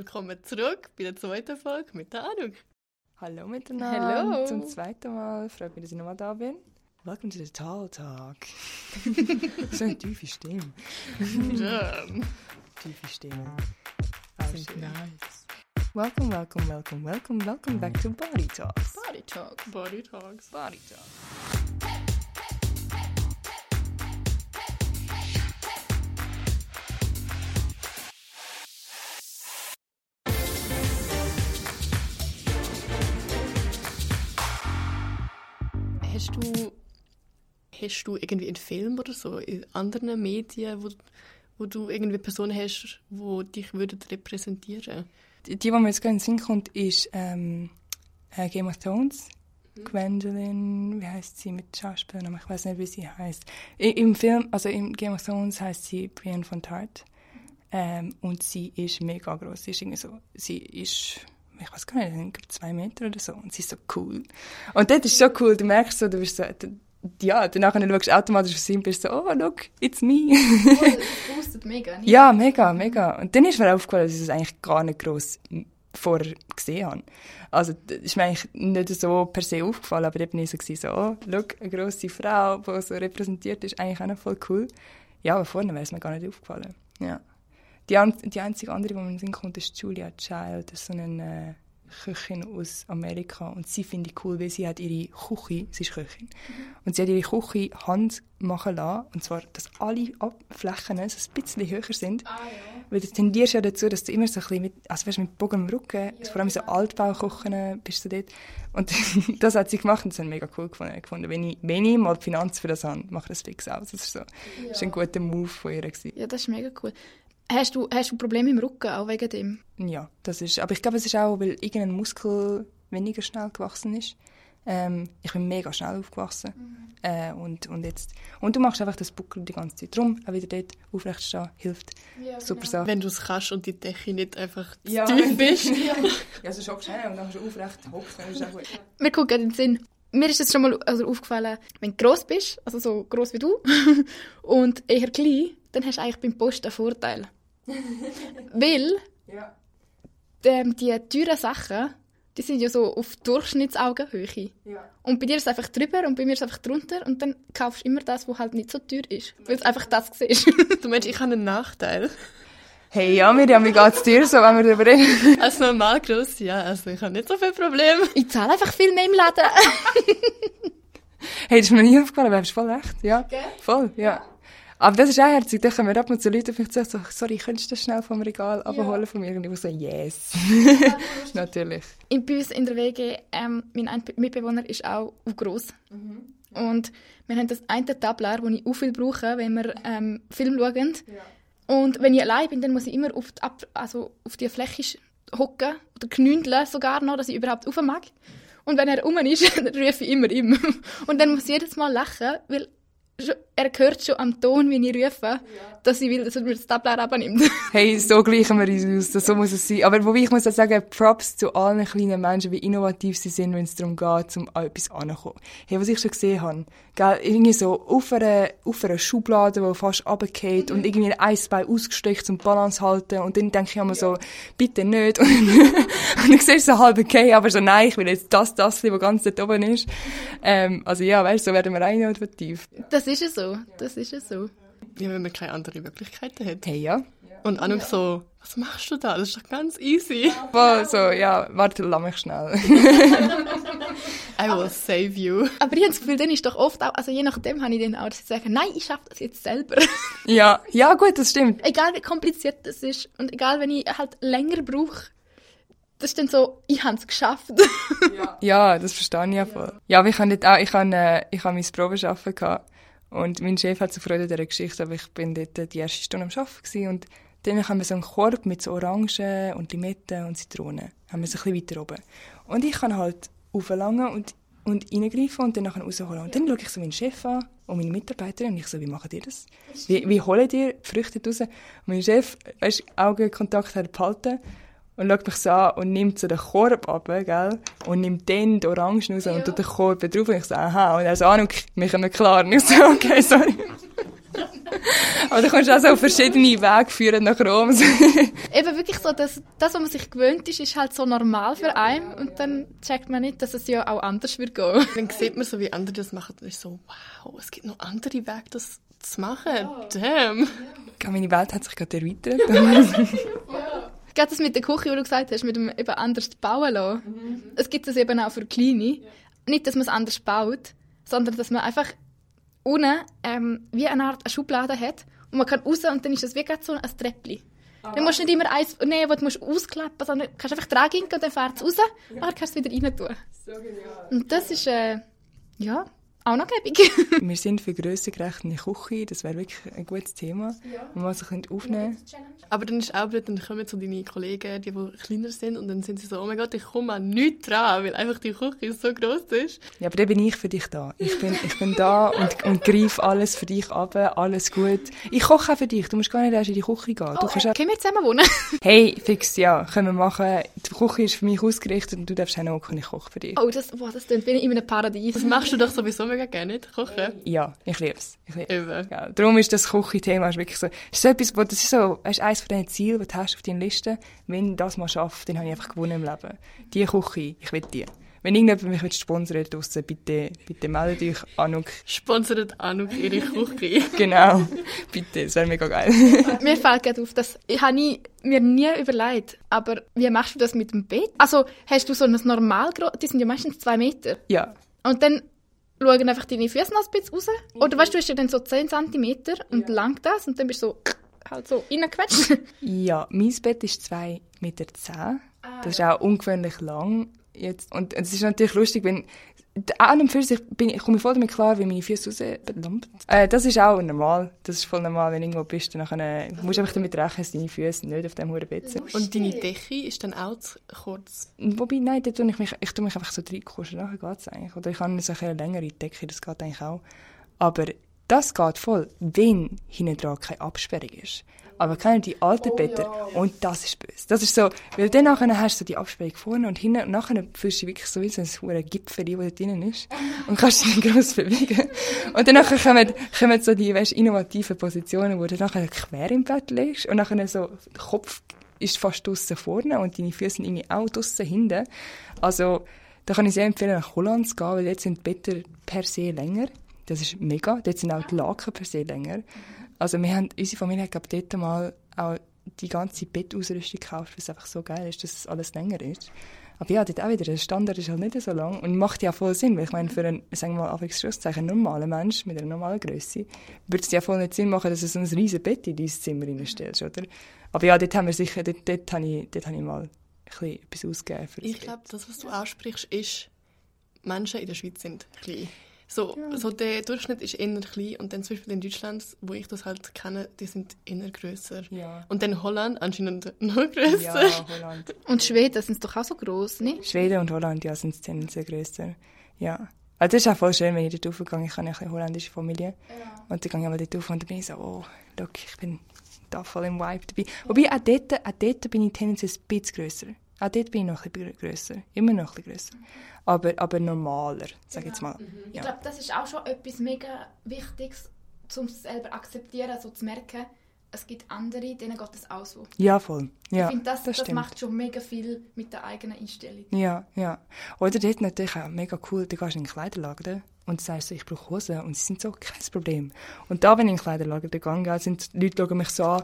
Willkommen zurück bei der zweiten Folge mit der Anuk. Hallo miteinander. Hallo. Zum zweiten Mal. Freut mich, dass ich nochmal da bin. Welcome to the Tall Talk. so eine tiefe Stimme. Ja. Tiefe Stimme. Oh, Sind shit. nice. Welcome, welcome, welcome, welcome, welcome back to Body Talks. Body Talks. Body Talks. Body Talks. Du, hast du irgendwie einen Film oder so in anderen Medien, wo, wo du irgendwie Personen hast, die dich würden repräsentieren Die, die, die mir jetzt gerade in den Sinn kommt, ist ähm, äh, Game of Thrones. Gwendolyn, wie heißt sie mit Schauspielern? Ich weiß nicht, wie sie heißt. Im Film, also im Game of Thrones heißt sie Brienne von Tart. Ähm, und sie ist mega groß. Sie ist irgendwie so, sie ist, ich weiß gar nicht, ich zwei Meter oder so. Und sie ist so cool. Und das ist so cool. Du merkst so, du bist so, ja, danach schaust du automatisch auf sie und bist so, oh, look, it's me. Das boostet mega, nicht? Ja, mega, mega. Und dann ist mir aufgefallen, dass ich es eigentlich gar nicht gross vorher gesehen habe. Also, das ist mir eigentlich nicht so per se aufgefallen, aber ich so, gewesen, so oh, schau, eine grosse Frau, die so repräsentiert ist, eigentlich auch noch voll cool. Ja, aber vorne wäre es mir gar nicht aufgefallen. Ja. Die, an die einzige andere, die mir in den Sinn kommt, ist Julia Child. Das ist so eine äh, Köchin aus Amerika. Und sie finde ich cool, weil sie hat ihre Küche, sie ist Köchin, und sie hat ihre Küche Hand machen lassen. Und zwar, dass alle Flächen so ein bisschen höher sind. Ah, ja. Weil du tendierst ja dazu, dass du immer so ein bisschen mit, also weißt, mit Bogen im Rücken, vor allem in so Altbaukochen bist du dort. Und das hat sie gemacht und das hat mega cool gefunden. Wenn, ich, wenn ich mal die Finanz für das habe, mache ich das fix aus. Das ist so, das ist ein guter Move von ihr. Gewesen. Ja, das ist mega cool. Hast du, hast du Probleme im Rücken, auch wegen dem? Ja, das ist, aber ich glaube, es ist auch, weil irgendein Muskel weniger schnell gewachsen ist. Ähm, ich bin mega schnell aufgewachsen. Äh, und, und, jetzt, und du machst einfach das Buckel die ganze Zeit. Darum, auch wieder dort aufrecht stehen, hilft. Ja, Super genau. Sache. Wenn du es kannst und die Decke nicht einfach zu Ja, tief bist. ja, also schon schnell und dann kannst du aufrecht hocken, ist auch gut. Mir kommt gerade in den Sinn. Mir ist es schon mal also aufgefallen, wenn du gross bist, also so gross wie du, und eher klein, dann hast du eigentlich beim Post einen Vorteil. Weil Ja. ähm, die teuren Sachen, die sind ja so auf Durchschnittsaugenhöhe. Ja. Und bei dir ist es einfach drüber und bei mir ist es einfach drunter und dann kaufst du immer das, was halt nicht so teuer ist. Weil du einfach das siehst. Du meinst, ich habe einen Nachteil. Hey, ja, Miriam, wie geht's dir so, wenn wir darüber reden? Als normal gross, ja, also ich habe nicht so viel Probleme. ich zahle einfach viel mehr im Laden. Hey, das ist mir nie aufgefallen, aber du hast voll recht. Ja, Gell? voll, ja. Aber das ist auch herzig. Dann kommen wir ab und zu Leute auf mich zu so, sorry, könntest du das schnell vom Regal abholen von mir? Und ich so, yes. Natürlich. in, bei uns in der WG, ähm, mein ein Mitbewohner ist auch gross. Und wir haben das eine Tabler, das ich auch viel brauche, wenn wir ähm, Film schauen. Und wenn ich allein bin, dann muss ich immer auf die, Ab also auf die Fläche hocken oder knündeln sogar noch, dass ich überhaupt rauf mag. Und wenn er rum ist, dann rufe ich immer ihm. Und dann muss ich jedes Mal lachen, weil er hört schon am Ton, wie ich rufe, dass ich will, dass er mir das Tabler abnimmt. Hey, so gleichen wir uns aus. Das- So muss es sein. Aber wobei ich muss auch sagen, Props zu allen kleinen Menschen, wie innovativ sie sind, wenn es darum geht, um an etwas anzukommen. Hey, was ich schon gesehen habe, gell, irgendwie so auf einer, auf einer Schublade, die fast runterfällt und irgendwie ein Eisbein ausgestreckt zum Balance halten und dann denke ich immer so, bitte nicht. Und, und ich sehe so halb okay, aber so nein, ich will jetzt das, das, was ganz dort oben ist. Ähm, also ja, weißt du, so werden wir auch innovativ. Das ist es so. Das ist es so. Ja, wenn man keine anderen Möglichkeiten hat. Hey, ja. Und Anuk so, was machst du da? Das ist doch ganz easy. Voll so, ja, warte, lass mich schnell. I will save you. Aber ich habe das Gefühl, dann ist doch oft auch, also je nachdem habe ich dann auch, dass ich sage, nein, ich schaffe das jetzt selber. ja, ja, gut, das stimmt. egal wie kompliziert das ist und egal wenn ich halt länger brauche, das ist dann so, ich habe es geschafft. Ja, das verstehe ich ja voll. Ja, aber ich habe nicht auch, ich habe, äh, ich habe mein Probearbeiten gehabt und mein Chef hat so Freude an dieser Geschichte, aber ich bin dort die erste Stunde am Arbeiten und dann haben wir so einen Korb mit so Orangen und Limetten und Zitronen. Haben wir so ein bisschen weiter oben. Und ich kann halt auflangen und, und reingreifen und dann nachher rausholen. Und dann schaue ich so meinen Chef an und meine Mitarbeiterin und ich so, wie macht ihr das? Wie, wie holt ihr Früchte raus? Und mein Chef, weißt, Augenkontakt hat behalten und schaut mich so an und nimmt so den Korb ab, gell? Und nimmt dann die Orangen raus und tut den Korb drauf. Und ich so, aha. Und er so, Ahnung, wir kommen klar. Und ich so, okay, sorry. Aber du kannst auch so auf verschiedene Wege führen nach Rom. Eben wirklich so, dass das, was man sich gewöhnt ist, ist halt so normal für einen und dann checkt man nicht, dass es ja auch anders wird gehen. Dann sieht man so, wie andere das machen und ist so, wow, es gibt noch andere Wege, das zu machen. Damn. Ja, meine Welt hat sich gerade erweitert. Gerade das mit der Küche, wo du gesagt hast, mit dem eben anders bauen lassen. Mhm. Es gibt das eben auch für Kleine. Ja. Nicht, dass man es anders baut, sondern dass man einfach unten ähm, wie eine Art eine Schublade hat und man kann raus und dann ist es wie so ein Treppchen. Ah. Dann musst du nicht immer eins nehmen, das du musst ausklappen sondern du kannst einfach dran gehen und dann fährt es raus ja. und dann kannst du es wieder rein tun. So genial. Und das ist, äh, ja, auch noch gäbig. wir sind für grössengerechte Küche, das wäre wirklich ein gutes Thema, ja. wo man sich aufnehmen könnte. Aber dann ist auch blöd, dann kommen so deine Kollegen, die, die kleiner sind, und dann sind sie so, oh mein Gott, ich komme an nichts dran, weil einfach die Küche so groß ist. Ja, aber dann bin ich für dich da. Ich bin, ich bin da und, und greife alles für dich ab, alles gut. Ich koche auch für dich, du musst gar nicht erst in die Küche gehen. Du oh, kannst auch... Können wir zusammen wohnen? hey, fix, ja, können wir machen. Die Küche ist für mich ausgerichtet und du darfst auch noch ich koche für dich. Oh, das, boah, das klingt wie in einem Paradies. Das machst du doch sowieso mega gerne, nicht? Kochen? Ja, ich liebe es. Ich Ja, darum ist das Küche-Thema wirklich so, ist so etwas, wo, das ist so, ist eines von diesen Zielen, die du hast auf deiner Liste. Wenn ich das mal schaffe, dann habe ich einfach gewonnen im Leben. Die Küche, ich will die. Wenn irgendjemand mich sponsern draussen, bitte, bitte meldet euch, Anuk. Sponsert Anuk ihre Küche. genau. Bitte, das wäre mega geil. mir fällt gerade auf, das habe ich mir nie überlegt. Aber wie machst du das mit dem Bett? Also, hast du so ein normal, die sind ja meistens zwei Meter. Ja. Und dann schauen einfach deine Füße noch ein bisschen raus. Oder weißt du, du hast ja dann so 10 cm und ja. lang das und dann bist du so halt so reingequetscht. ja, mein Bett ist 2,10 Meter. Ah. Das ist auch ungewöhnlich lang. Jetzt. Und es ist natürlich lustig, wenn an und für sich bin, komme ich voll damit klar, wie meine Füße raus... Äh, das ist auch normal. Das ist voll normal, wenn du irgendwo bist. Dann äh, musst du einfach damit rechnen, dass deine Füße nicht auf dem Bett sind. Und deine Decke ist dann auch zu kurz? Wobei, nein, da tue ich mich, ich tue mich einfach so reinkuscheln. Nachher geht es eigentlich. Oder ich habe so eine längere Decke, das geht eigentlich auch. Aber das geht voll, wenn hinten dran keine Absperrung ist. Aber kennen die alten oh, ja. Und das ist böse. Das ist so, weil dann nachher hast du die Absperrung vorne und hinten und nachher fühlst du dich wirklich so wie so ein hoher Gipfel, der da drinnen ist. Und kannst dich nicht gross bewegen. Und dann nachher kommen, kommen so die, weißt, innovativen Positionen, wo du nachher quer im Bett legst und nachher so, der Kopf ist fast draussen vorne und deine Füße sind irgendwie auch draussen hinten. Also, da kann ich sehr empfehlen, nach Holland zu gehen, weil jetzt sind die Betten per se länger. Das ist mega. Dort sind auch die Laken per se länger. Also wir haben, unsere Familie hat, glaube dort mal auch die ganze Bettausrüstung gekauft, weil es einfach so geil ist, dass es alles länger ist. Aber ja, dort auch wieder, der Standard ist halt nicht so lang und macht ja voll Sinn, weil ich meine, für einen, sagen wir mal, Anführungszeichen, normalen Mensch mit einer normalen Größe würde es ja voll nicht Sinn machen, dass du so ein riesiges Bett in dein Zimmer reinstellst, oder? Aber ja, dort haben wir sicher, dort, dort habe ich, dort habe ich mal ein bisschen etwas ausgegeben für Ich glaube, das, was du aussprichst, ist, Menschen in der Schweiz sind klein. So, ja. so der Durchschnitt ist eher klein und dann zum Beispiel in Deutschland, wo ich das halt kenne, die sind eher grösser. Ja. Und dann Holland anscheinend noch grösser. Ja, Holland. Und Schweden sind doch auch so groß, ne? Schweden und Holland, ja, sind tendenziell grösser. Ja. Also das ist auch voll schön, wenn ich dort raufgehe. Ich habe ja eine holländische Familie. Ja. Und dann gehe ich mal dort rauf und dann bin ich so, oh, look, ich bin da voll im Vibe dabei. Wobei, auch dort, auch dort bin ich tendenziell ein bisschen grösser. Auch dort bin ich noch ein bisschen grösser. Immer noch ein bisschen grösser aber, aber normaler, sage ich jetzt mal. Mhm. Ich ja. glaube, das ist auch schon etwas mega Wichtiges, um es selber akzeptieren, so zu merken, es gibt andere, denen geht das auch so. Ja, voll. Ja, ich finde, das, das, das macht schon mega viel mit der eigenen Einstellung. Ja, ja. Oder dort natürlich auch mega cool, du gehst in den Kleiderlager und sagst so, ich brauche Hosen und sie sind so, kein Problem. Und da, wenn ich in den Kleiderlager gehe, sind die Leute schauen mich so an,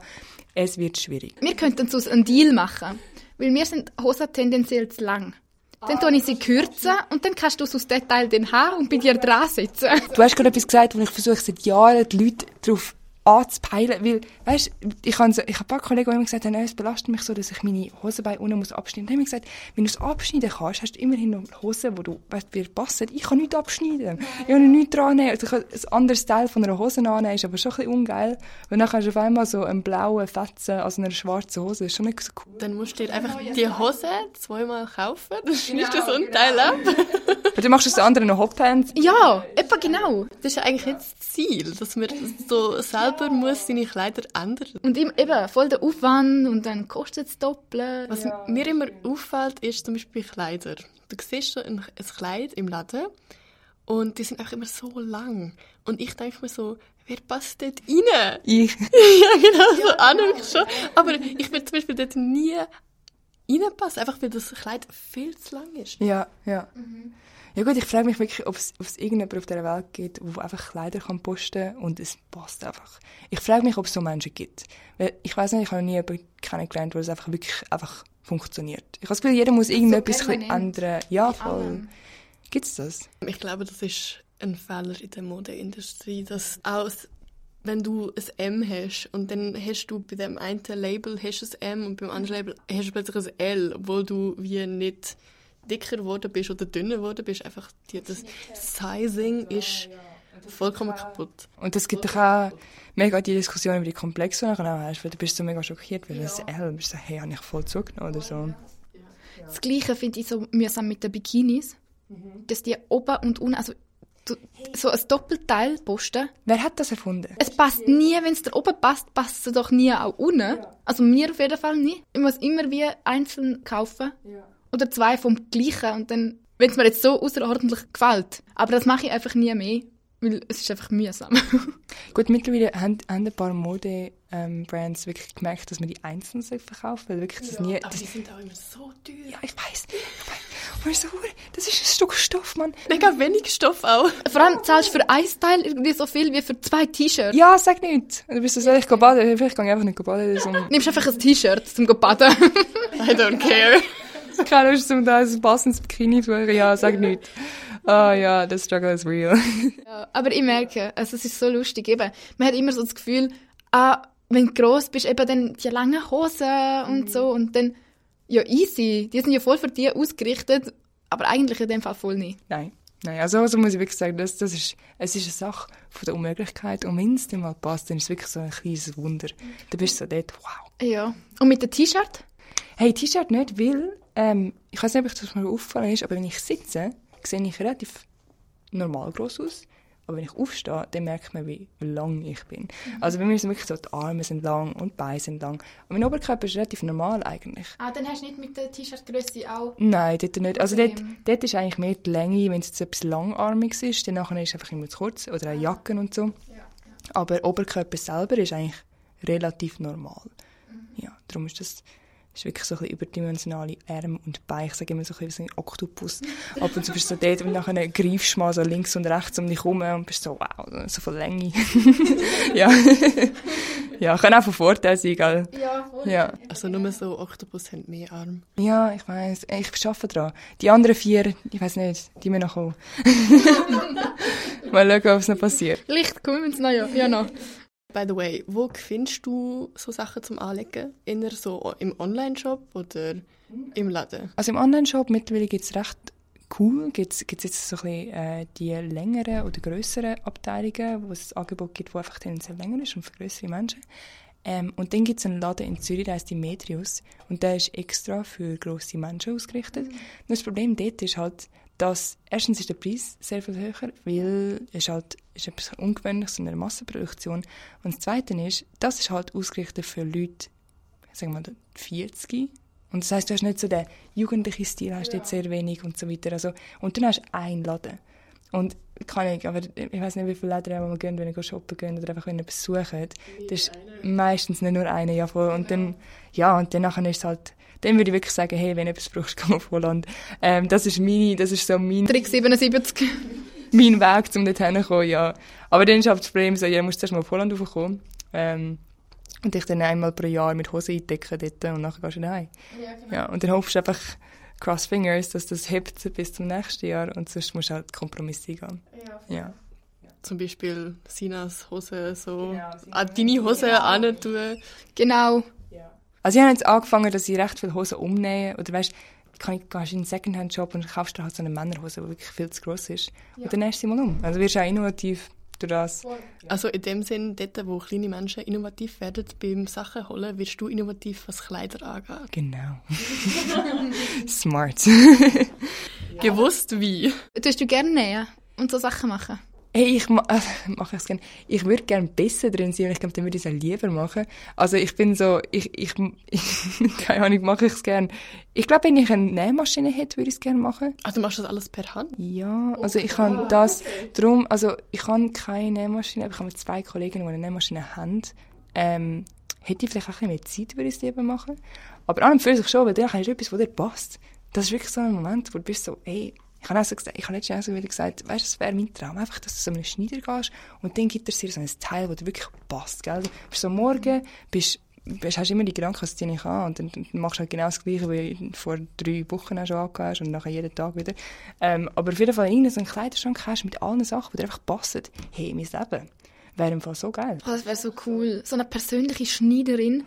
es wird schwierig. Wir könnten so einen Deal machen, weil wir sind Hosen tendenziell zu lang. Dann tue ich sie kürzen und dann kannst du aus Detail den Haar und bei dir dran sitzen. Du hast gerade etwas gesagt, wo ich versuche seit Jahren die Leute darauf anzupeilen, weil, weißt, ich habe so, ich habe ein paar Kollegen, die immer gesagt haben, es belastet mich so, dass ich meine Hosenbeine unten muss abschneiden. Dann habe ich gesagt, wenn du es abschneiden kannst, hast du immerhin noch Hosen, wo du, weißt, dir passen. Ich kann nichts abschneiden. Ich kann nichts dran nehmen. Also ich kann ein anderes Teil von einer Hose annehmen, ist aber schon ein bisschen ungeil. Und dann kannst du auf einmal so einen blauen Fetzen aus einer schwarzen Hose. Das ist schon nicht so cool. Dann musst du dir einfach die Hose zweimal kaufen, dann schneidest du genau, so ein Teil genau. ab. Und dann machst du das andere noch Hotpants. Ja, etwa genau. Das ist ja eigentlich jetzt das Ziel, dass wir so selber selber muss seine Kleider ändern. Und eben, voll der Aufwand und dann kostet es doppelt. Was ja. mir immer auffällt, ist zum Beispiel Kleider. Du siehst so ein, ein Kleid im Laden und die sind einfach immer so lang. Und ich denke mir so, wer passt dort rein? Ich. ja, genau, so ja. Ahnung schon. Aber ich würde zum Beispiel dort nie reinpassen, einfach weil das Kleid viel zu lang ist. Ja, ja. Mhm. Ja gut, ich frage mich wirklich, ob es, ob es irgendjemand auf der Welt gibt, der einfach Kleider kann posten und es passt einfach. Ich frage mich, ob es so Menschen gibt. Weil ich weiß nicht, ich habe noch nie jemanden kennengelernt, wo es einfach wirklich einfach funktioniert. Ich habe das Gefühl, jeder muss irgendetwas so ändern. Ja, voll. Gibt es das? Ich glaube, das ist ein Fehler in der Modeindustrie, dass aus wenn du ein M hast und dann hast du bei dem einen Label hast ein M und beim anderen Label hast du plötzlich ein L, obwohl du wie nicht dicker geworden bist oder dünner geworden bist, einfach die, das Sizing ist vollkommen kaputt. Und es gibt doch auch mega die Diskussion über die Komplexe, die du auch hast, weil du bist so mega schockiert, weil das L, bist so, hey, habe ich voll zugenommen oder so. Das Gleiche finde ich so mühsam mit den Bikinis, dass die oben und unten, also so ein Doppelteil posten. Wer hat das erfunden? Es passt nie, wenn es da oben passt, passt es doch nie auch unten. Also mir auf jeden Fall nie. Ich muss immer wie einzeln kaufen. Ja oder zwei vom gleichen und dann, wenn es mir jetzt so außerordentlich gefällt. Aber das mache ich einfach nie mehr, weil es ist einfach mühsam. Gut, mittlerweile haben, haben ein paar Mode-Brands ähm, wirklich gemerkt, dass man die einzeln verkaufen weil wirklich das ja, nie... Aber das, die sind auch immer so teuer. Ja, ich weiß. Aber so, das ist ein Stück Stoff, Mann. Mega wenig Stoff auch. Vor allem zahlst du für ein Style irgendwie so viel wie für zwei T-Shirts. Ja, sag nicht. Du bist so, ich gehe baden. Vielleicht gehe ich einfach nicht baden. So. Nimmst einfach ein T-Shirt zum baden. I don't care. Keine Lust, um da ein passendes Bikini zu. Ja, sag nicht. Ah oh, ja, the struggle is real. ja, aber ich merke, also es ist so lustig eben. Man hat immer so das Gefühl, ah, wenn du gross bist, eben dann die langen Hosen und mhm. so und dann, ja easy, die sind ja voll für dich ausgerichtet, aber eigentlich in dem Fall voll nicht. Nein. Nein, also, also muss ich wirklich sagen, das, das ist, es ist eine Sache von der Unmöglichkeit. Und wenn es dir mal passt, dann ist es wirklich so ein kleines Wunder. Dann bist du so dort, wow. Ja. Und mit dem T-Shirt? Hey, T-Shirt nicht, weil ähm, ich weiß nicht, ob das mal aufgefallen ist, aber wenn ich sitze, sehe ich relativ normal groß aus. Aber wenn ich aufstehe, dann merkt man, wie lang ich bin. Mhm. Also bei mir sind wirklich so, die Arme sind lang und die Beine sind lang. Und mein Oberkörper ist relativ normal eigentlich. Ah, dann hast du nicht mit der T-Shirt-Größe auch... Nein, dort nicht. Also dort, dort ist eigentlich mehr die Länge, wenn es jetzt etwas langarmiges ist, dann nachher ist es einfach immer zu kurz. Oder eine Jacken und so. Ja, ja. Aber Oberkörper selber ist eigentlich relativ normal. Mhm. Ja, darum ist das ist wirklich so ein bisschen überdimensionale Arme und Beine. Ich sage immer so ein bisschen wie ein Oktopus. Ab und zu bist du so dort und nachher greifst du mal so links und rechts um dich herum und bist so, wow, so viel Länge. ja. ja, kann auch von Vorteil sein, gell? Ja, voll. Ja. Also nur so Oktopus haben mehr Arme. Ja, ich weiss. Ich arbeite dran. Die anderen vier, ich weiss nicht, die müssen noch kommen. mal schauen, was noch passiert. Licht, kommen wir noch, ja, ja noch. By the way, wo findest du so Sachen zum Anlegen? Inner so im Online-Shop oder im Laden? Also im Online-Shop mittlerweile gibt es recht cool, gibt es jetzt so ein bisschen, äh, die längeren oder grösseren Abteilungen, wo es ein Angebot gibt, das einfach tendenziell länger ist und für größere Menschen. Ähm, und dann gibt es einen Laden in Zürich, der heißt die Metrius. Und der ist extra für grosse Menschen ausgerichtet. Mhm. das Problem dort ist halt, dass erstens ist der Preis sehr viel höher, weil es halt ist etwas Ungewöhnliches in einer Massenproduktion. Und das Zweite ist, das ist halt ausgerichtet für Leute, sagen wir mal, 40. Und das heißt, du hast nicht so den jugendlichen Stil, hast ja. jetzt sehr wenig und so weiter. Also, und dann hast du einen Laden. Und kann ich, aber ich weiß nicht, wie viele Läden wir gehen, wenn wir shoppen gehen oder einfach wenn wir besuchen. Das ist meistens nicht nur eine, ja voll. Und dann, ja, und dann ist es halt dann würde ich wirklich sagen, hey, wenn du etwas brauchst, komm auf Holland. Ähm, das ist meine, das ist so mein... Trick 77. mein Weg, um dort hinzukommen, ja. Aber dann ist halt das Problem so, ja, musst zuerst mal auf Holland raufkommen. Ähm, und dich dann einmal pro Jahr mit Hose eindecken dort und nachher gehst du heim. Ja, genau. ja, und dann hoffst du einfach, cross fingers, dass das hebt bis zum nächsten Jahr und sonst musst du halt Kompromisse eingehen. Ja. ja. Zum Beispiel Sinas Hose so genau, an deine Hose genau. antun. Genau. Also ich habe jetzt angefangen, dass ich recht viele Hosen umnähe. Oder weißt, kann ich, gehst in einen Secondhand-Shop und kaufst dir halt so eine Männerhose, die wirklich viel zu gross ist. Ja. Und dann nähst du sie mal um. Also wirst du auch innovativ durch das. Also in dem Sinn, dort, wo kleine Menschen innovativ werden beim Sachen holen, wirst du innovativ, was Kleider angeht. Genau. Smart. Gewusst wie. Tust du gerne nähen und so Sachen machen? Hey, ich ma äh, mache es gerne. Ich würde gerne besser drin sein und ich glaube, dann würde ich es lieber machen. Also ich bin so, ich, ich, ich keine Ahnung, mache ich es gerne. Ich glaube, wenn ich eine Nähmaschine hätte, würde ich es gerne machen. Also machst du das alles per Hand? Ja, also ich habe das, drum, also ich habe keine Nähmaschine, aber ich habe zwei Kollegen, die eine Nähmaschine haben. Ähm, hätte ich vielleicht auch ein bisschen mehr Zeit, würde ich es lieber machen. Aber an und für sich schon, weil dann hast du etwas, was dir passt. Das ist wirklich so ein Moment, wo du bist so, ey, ich habe auch so gesagt, ich habe letztens so wieder gesagt, weißt du, es wäre mein Traum, einfach, dass du so einen Schneider gehst und dann gibt er dir so ein Teil, das dir wirklich passt, gell? Du bist so morgen, bist, bist, hast immer die Gedanken, was du nicht an und dann, machst du halt genau das Gleiche, wie du vor drei Wochen auch schon angehört hast und nachher jeden Tag wieder. Ähm, aber auf jeden Fall in so einen Kleiderschrank hast mit allen Sachen, die dir einfach passen. Hey, mein Leben wäre im Fall so geil. Oh, das wäre so cool. So eine persönliche Schneiderin,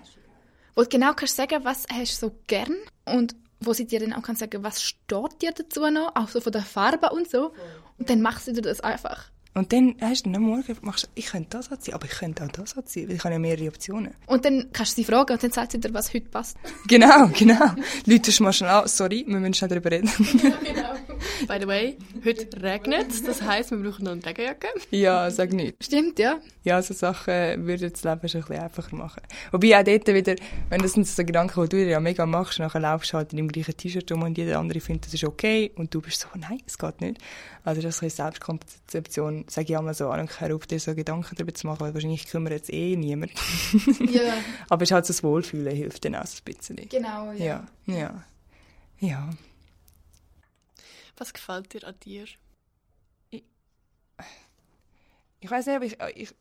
wo du genau kannst sagen, was hast du so gern und wo sie dir dann auch kann sagen, was steht dir dazu noch, auch so von der Farbe und so. Und dann machst du das einfach. Und dann hast du am Morgen, machst, du, ich könnte das anziehen, aber ich könnte auch das anziehen, weil ich habe ja mehrere Optionen. Und dann kannst du sie fragen und dann sagt sie dir, was heute passt. Genau, genau. Leute, mal schnell an, sorry, wir müssen schnell darüber reden. By the way, heute regnet es, das heisst, wir brauchen noch eine Regenjacke. ja, sag nicht. Stimmt, ja. Ja, so Sachen würden das Leben schon ein bisschen einfacher machen. Wobei auch dort wieder, wenn das sind so Gedanken, die du dir ja mega machst, nachher laufst du halt in dem gleichen T-Shirt rum und jeder andere findet, das ist okay und du bist so, nein, es geht nicht. Also das ist eine Selbstkonzeption, sage ich einmal so, an und hör auf, dir so Gedanken darüber zu machen, weil wahrscheinlich kümmert jetzt eh niemand. Ja, Aber es ist halt so das Wohlfühlen hilft dann auch so ein bisschen. genau, ja. Ja, ja. Ja. Was gefällt dir an dir? Ich weiß nicht, aber ich, ich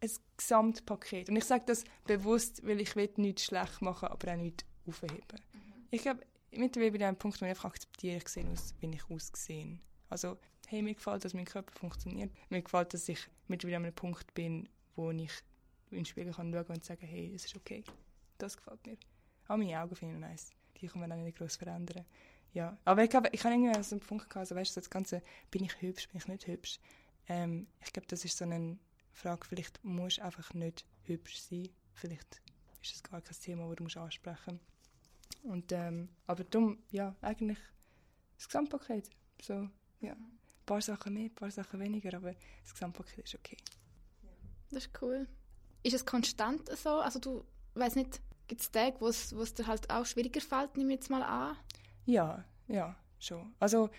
ein Gesamtpaket. Und ich sage das bewusst, weil ich will nichts schlecht machen, aber auch nichts aufheben. Ich glaube, mittlerweile bin ich an einem Punkt, wo ich einfach akzeptiere, ich sehe aus, wie ich aussehe. Also, hey, mir gefällt, dass mein Körper funktioniert. Mir gefällt, dass ich mittlerweile an einem Punkt bin, wo ich in den Spiegel kann schauen und sagen, hey, es ist okay. Das gefällt mir. Auch meine Augen finde ich nice. Die kann man auch nicht groß verändern. Ja, aber ich glaube, ich habe irgendwie so einen Punkt gehabt, also weißt du, das Ganze, bin ich hübsch, bin ich nicht hübsch? Ähm, ich glaube, das ist so eine Frage, vielleicht musst du einfach nicht hübsch sein. Vielleicht ist das gar kein Thema, das du musst ansprechen musst. ähm, Aber darum, ja, eigentlich das Gesamtpaket. So, ja. Ein paar Sachen mehr, ein paar Sachen weniger, aber das Gesamtpaket ist okay. Das ist cool. Ist es konstant so? Also du, weiß nicht, gibt es Tage, wo es wo es dir halt auch schwieriger fällt, nehme ich jetzt mal an? Ja, ja, schon. Also,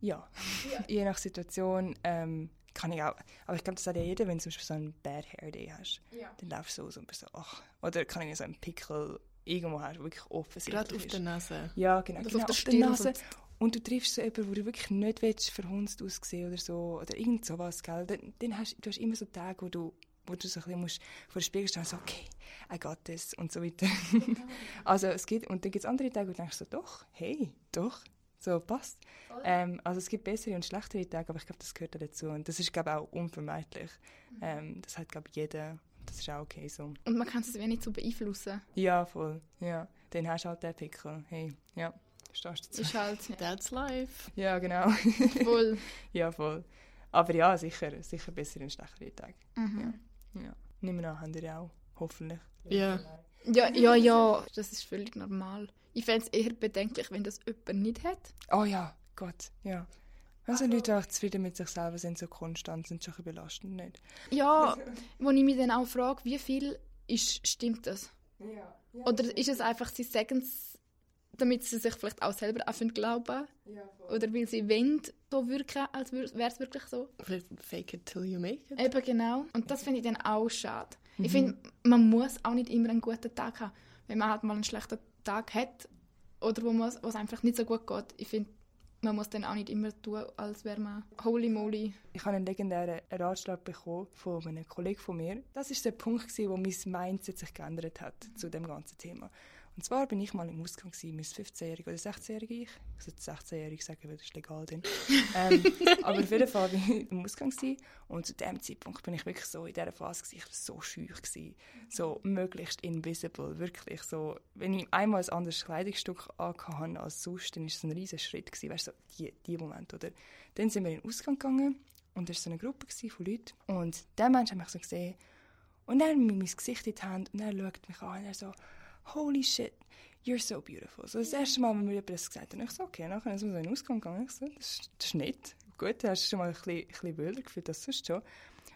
ja, je nach Situation ähm, kann ich auch, aber ich glaube, das hat ja jeder, wenn du zum Beispiel so einen Bad Hair Day hast, Ja. dann laufst du so, und bist so, ach, oder kann ich so einen Pickel irgendwo hast, der wirklich offensichtlich Gerade auf der Nase. Ja, genau. Genau auf der auf Stirn Nase. Und- du triffst so jemanden, wo du wirklich nicht willst, verhunzt aussehen oder so, oder irgend sowas, gell? Dann, dann hast du hast immer so Tage, wo du, wo du so ein bisschen musst vor dem Spiegel stehen und so, okay, I got this und so weiter. also es gibt, und dann gibt es andere Tage, wo du denkst so, doch, hey, doch, so passt. Ähm, also es gibt bessere und schlechtere Tage, aber ich glaube, das gehört dazu. Und das ist, glaube ich, auch unvermeidlich. Ähm, das hat, glaube ich, jeder. Das ist auch okay so. Und man kann es wenig so beeinflussen. Ja, voll. Ja. Dann hast du halt den Pickel. Hey, ja, stehst du. Ist halt ja, That's life. Ja, genau. voll. ja, voll. Aber ja, sicher, sicher besser und schlechtere Tage. Mhm. Ja. Nehmen wir an, haben ihr auch. Hoffentlich. Ja. Ja, ja, ja, das ist völlig normal. Ich fände es eher bedenklich, wenn das jemand nicht hat. Oh ja, Gott, ja. Also Leute, die auch zufrieden mit sich selber sind, so konstant, sind schon ein belastend, nicht? Ja, wo ich mich dann auch frage, wie viel ist, stimmt das? Ja. Oder ist es einfach, sie sagen es, damit sie sich vielleicht auch selber auch glauben? Oder weil sie wollen, so wirken, als wäre es wirklich so? Vielleicht fake it till you make it. Eben genau. Und das finde ich dann auch schade. Ich finde, man muss auch nicht immer einen guten Tag haben. Wenn man halt mal einen schlechten Tag hat oder wo es einfach nicht so gut geht. Ich finde, man muss dann auch nicht immer tun, als wäre man holy moly. Ich habe einen legendären Ratschlag bekommen von einem Kollegen von mir. Das ist der Punkt, gewesen, wo mein Mindset sich geändert hat zu dem ganzen Thema. Und zwar bin ich mal im Ausgang gewesen, mein 15-jähriger oder 16-jähriger ich. Ich sollte 16-jährig sagen, weil das ist legal dann. ähm, aber auf jeden Fall bin ich im Ausgang gewesen. und zu dem Zeitpunkt bin ich wirklich so in dieser Phase gewesen, ich war so schüch gewesen. so möglichst invisible, wirklich so. Wenn ich einmal ein anderes Kleidungsstück angehabt als sonst, dann ist es ein riesiger Schritt gewesen, weißt du, so die, die Moment, oder? Dann sind wir in den Ausgang gegangen und da war so eine Gruppe von Leuten und der Mensch hat mich so gesehen und er hat mir mein Gesicht in die Hand und er schaut mich an und er so, holy shit, you're so beautiful. So das erste Mal, wenn mir jemand das gesagt hat, ich so, okay, nachher sind wir so in den Ausgang gegangen, ich so, das, ist- das ist nett, gut, hast du schon mal ein bisschen, ein bisschen wilder gefühlt als sonst schon.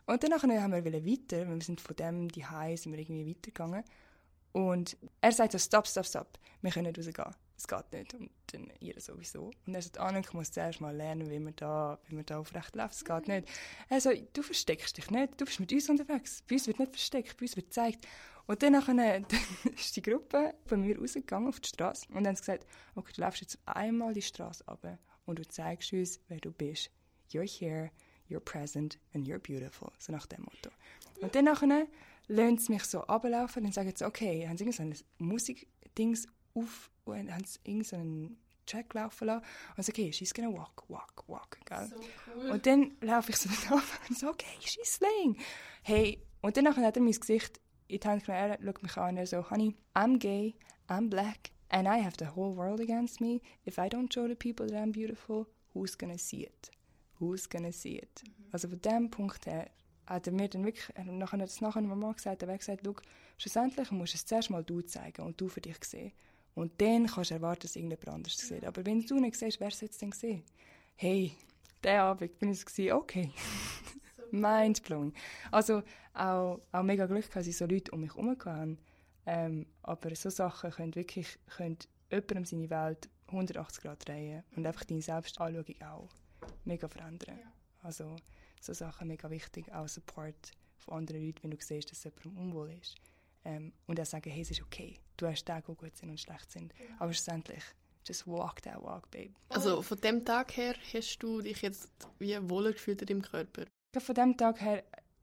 Und dann haben wir weiter, wir sind von dem die High sind wir irgendwie weitergegangen. Und er sagt so, stopp, stopp, stopp, wir können nicht rausgehen. Es geht nicht. Und dann ihr sowieso. Und er sagt, Anna, ich muss zuerst mal lernen, wie man da, wie man da aufrecht läuft. Es geht nicht. Er sagt, du versteckst dich nicht. Du bist mit uns unterwegs. Bei uns wird nicht versteckt, bei uns wird gezeigt. Und dann, nachher, dann ist die Gruppe von mir rausgegangen auf die Straße und dann haben sie gesagt, okay, du läufst jetzt einmal die Straße runter und du zeigst uns, wer du bist. You're here, you're present and you're beautiful. So nach dem Motto. Und dann nachher sie mich so runterlaufen und sagen sie, okay, haben sie irgendein Musikdings auf, und haben sie irgendeinen Track laufen lassen und so, okay, she's gonna walk, walk, walk, gell? So cool. Und dann laufe ich so auf und so, okay, she's slaying. Hey, und dann hat er mein Gesicht die Hand genommen, er schaut mich an und er so, honey, I'm gay, I'm black, and I have the whole world against me. If I don't show the people that I'm beautiful, who's gonna see it? Who's gonna see it? Mhm. Also von dem Punkt her hat er mir dann wirklich, nachher hat es nachher Mama gesagt, er hat gesagt, schau, schlussendlich musst du es zuerst mal du zeigen und du für dich sehen. Und dann kannst du erwarten, dass irgendjemand anderes ja. sieht. Aber wenn du nicht siehst, wer soll es denn sehen? Hey, der Abend bin ich so, okay. Mindblowing. Also auch, auch mega Glück, dass ich so Leute um mich herum hatte. Ähm, aber so Sachen können wirklich können jemandem seine Welt 180 Grad drehen und einfach deine Selbstanschauung auch mega verändern. Ja. Also so Sachen mega wichtig, auch Support von anderen Leuten, wenn du siehst, dass jemand unwohl ist. Ähm, und auch sagen, hey, es ist okay, du hast Tage, die gut sind und schlecht sind. Ja. Aber schlussendlich, just walk that walk, babe. Also von dem Tag her hast du dich jetzt wie wohler gefühlt in deinem Körper? Von dem Tag her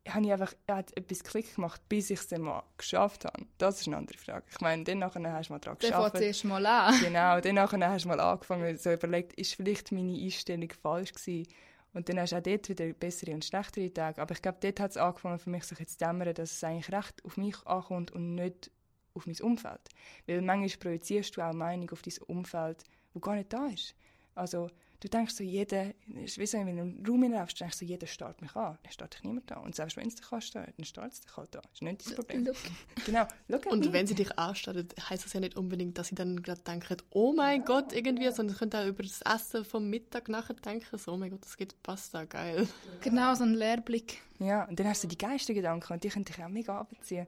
habe ich einfach hat etwas Klick gemacht, bis ich es dann mal geschafft habe. Das ist eine andere Frage. Ich meine, dann nachher hast du mal daran geschafft. Dann fängt mal an. Genau, dann nachher hast du mal angefangen, so überlegt, ist vielleicht meine Einstellung falsch gewesen? Und dann hast du auch dort wieder bessere und schlechtere Tage. Aber ich glaube, dort hat es angefangen für mich, sich jetzt zu dämmern, dass es eigentlich recht auf mich ankommt und nicht auf mein Umfeld. Weil manchmal projizierst du auch Meinung auf dein Umfeld, wo gar nicht da ist. Also, du denkst so, jeder, wie so, wenn du in einen Raum hineinläufst, denkst du so, jeder starrt mich an. Dann starrt dich niemand an. Und selbst wenn es dich anstarrt, dann starrt es dich halt an. Das ist nicht dein Problem. Look. Genau, look Und me. wenn sie dich anstarrt, heisst das ja nicht unbedingt, dass sie dann gerade denken, oh mein ja. Gott, irgendwie, sondern sie können auch über das Essen vom Mittag nachher denken, so, oh mein Gott, das geht Pasta, geil. Genau, so ein Leerblick. Ja, und dann hast du die geilsten Gedanken und die können dich auch mega abziehen.